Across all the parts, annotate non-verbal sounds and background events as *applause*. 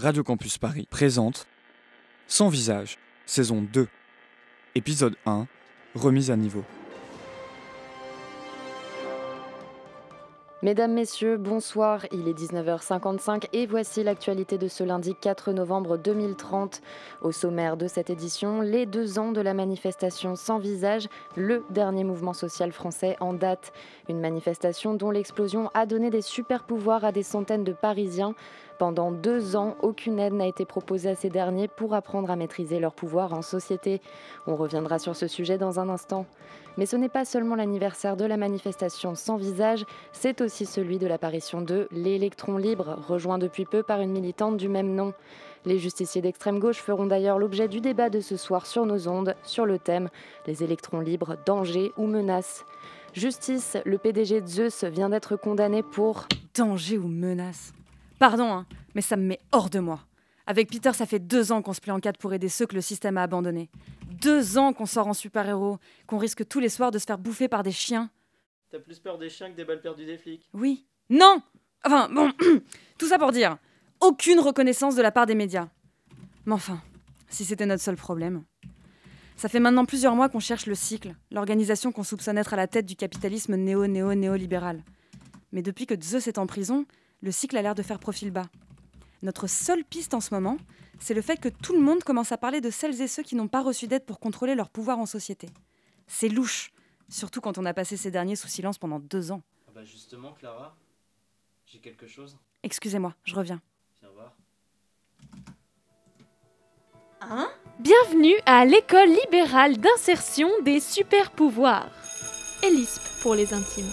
Radio Campus Paris présente Sans visage, saison 2, épisode 1, remise à niveau. Mesdames, Messieurs, bonsoir, il est 19h55 et voici l'actualité de ce lundi 4 novembre 2030. Au sommaire de cette édition, les deux ans de la manifestation sans visage, le dernier mouvement social français en date. Une manifestation dont l'explosion a donné des super pouvoirs à des centaines de Parisiens. Pendant deux ans, aucune aide n'a été proposée à ces derniers pour apprendre à maîtriser leur pouvoir en société. On reviendra sur ce sujet dans un instant. Mais ce n'est pas seulement l'anniversaire de la manifestation sans visage, c'est aussi celui de l'apparition de l'électron libre, rejoint depuis peu par une militante du même nom. Les justiciers d'extrême gauche feront d'ailleurs l'objet du débat de ce soir sur nos ondes, sur le thème Les électrons libres, danger ou menace. Justice, le PDG de Zeus vient d'être condamné pour danger ou menace. Pardon, hein, mais ça me met hors de moi. Avec Peter, ça fait deux ans qu'on se plie en quatre pour aider ceux que le système a abandonnés. Deux ans qu'on sort en super-héros, qu'on risque tous les soirs de se faire bouffer par des chiens. T'as plus peur des chiens que des balles perdues des flics? Oui. Non Enfin, bon, *clears throat* tout ça pour dire, aucune reconnaissance de la part des médias. Mais enfin, si c'était notre seul problème. Ça fait maintenant plusieurs mois qu'on cherche le cycle, l'organisation qu'on soupçonne être à la tête du capitalisme néo-néo-néolibéral. Mais depuis que Zeus est en prison, le cycle a l'air de faire profil bas. Notre seule piste en ce moment, c'est le fait que tout le monde commence à parler de celles et ceux qui n'ont pas reçu d'aide pour contrôler leur pouvoir en société. C'est louche, surtout quand on a passé ces derniers sous silence pendant deux ans. Ah bah justement, Clara, j'ai quelque chose. Excusez-moi, je reviens. Viens voir. Hein? Bienvenue à l'école libérale d'insertion des super pouvoirs. ELISP pour les intimes.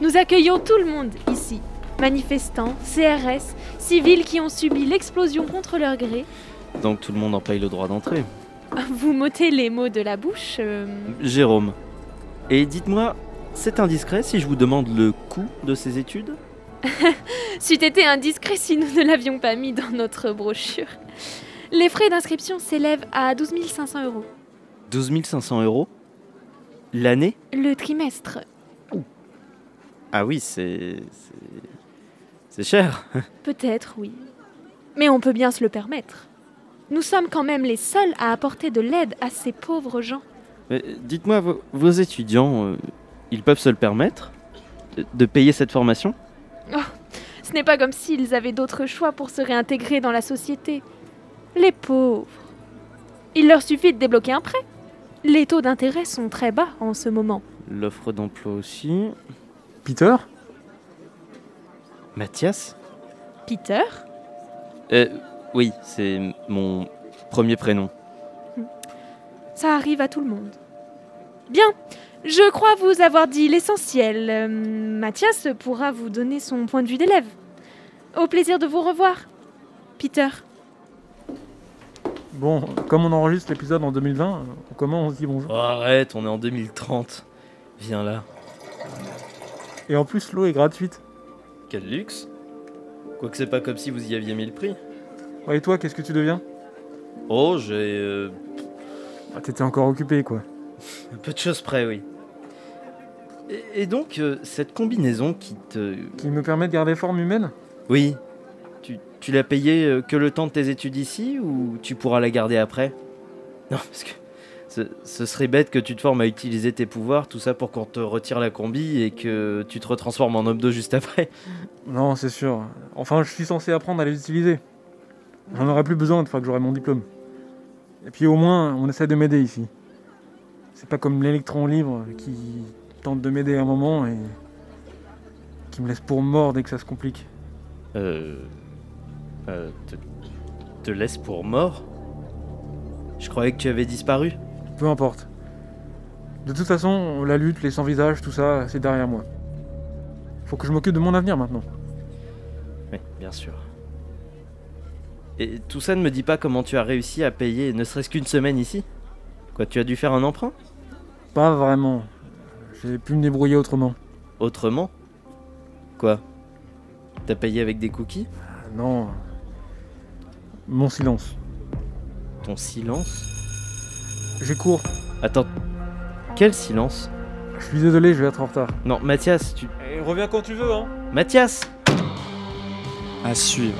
Nous accueillons tout le monde ici. Manifestants, CRS, civils qui ont subi l'explosion contre leur gré. Donc tout le monde en paye le droit d'entrée. Vous m'ôtez les mots de la bouche. euh, Jérôme. Et dites-moi, c'est indiscret si je vous demande le coût de ces études? *laughs* C'eût été indiscret si nous ne l'avions pas mis dans notre brochure. Les frais d'inscription s'élèvent à 12 500 euros. 12 500 euros L'année? Le trimestre. Ah oui, c'est... c'est- C'est cher. Peut-être, oui. Mais on peut bien se le permettre. Nous sommes quand même les seuls à apporter de l'aide à ces pauvres gens. Mais dites-moi, vos, vos étudiants, euh, ils peuvent se le permettre de- de payer cette formation? Ce n'est pas comme s'ils avaient d'autres choix pour se réintégrer dans la société. Les pauvres. Il leur suffit de débloquer un prêt. Les taux d'intérêt sont très bas en ce moment. L'offre d'emploi aussi. Peter? Mathias Peter Euh, oui, c'est mon premier prénom. Ça arrive à tout le monde. Bien, je crois vous avoir dit l'essentiel. Euh, Mathias pourra vous donner son point de vue d'élève. Au plaisir de vous revoir. Peter. Bon, comme on enregistre l'épisode en 2020, on commence, on se dit bonjour? Oh, arrête, on est en 2030. Viens là. Et en plus, l'eau est gratuite. Quel luxe Quoique c'est pas comme si vous y aviez mis le prix. Ouais, et toi, qu'est-ce que tu deviens? Oh, j'ai... euh, ah, T'étais encore occupé, quoi. *laughs* un peu de choses près, oui. Et, et donc, euh, cette combinaison qui te... Qui me permet de garder forme humaine? Oui. Tu, tu l'as payée euh, que le temps de tes études ici ou tu pourras la garder après? Non, parce que ce, ce serait bête que tu te formes à utiliser tes pouvoirs, tout ça pour qu'on te retire la combi et que tu te retransformes en homme d'eau juste après. *laughs* Non, c'est sûr. Enfin, je suis censé apprendre à les utiliser. J'en aurai plus besoin une fois que j'aurai mon diplôme. Et puis au moins, on essaie de m'aider ici. C'est pas comme l'électron libre qui tente de m'aider à un moment et qui me laisse pour mort dès que ça se complique. Euh... euh te, te laisse pour mort? Je croyais que tu avais disparu. Peu importe. De toute façon, la lutte, les sans-visage, tout ça, c'est derrière moi. Faut que je m'occupe de mon avenir maintenant. Oui, bien sûr. Et tout ça ne me dit pas comment tu as réussi à payer ne serait-ce qu'une semaine ici? Quoi, tu as dû faire un emprunt? Pas vraiment. J'ai pu me débrouiller autrement. Autrement? Quoi? T'as payé avec des cookies? Non. Mon silence. Ton silence? J'ai cours. Attends, quel silence Je suis désolé, je vais être en retard. Non, Mathias, tu... reviens quand tu veux, hein. Mathias À suivre.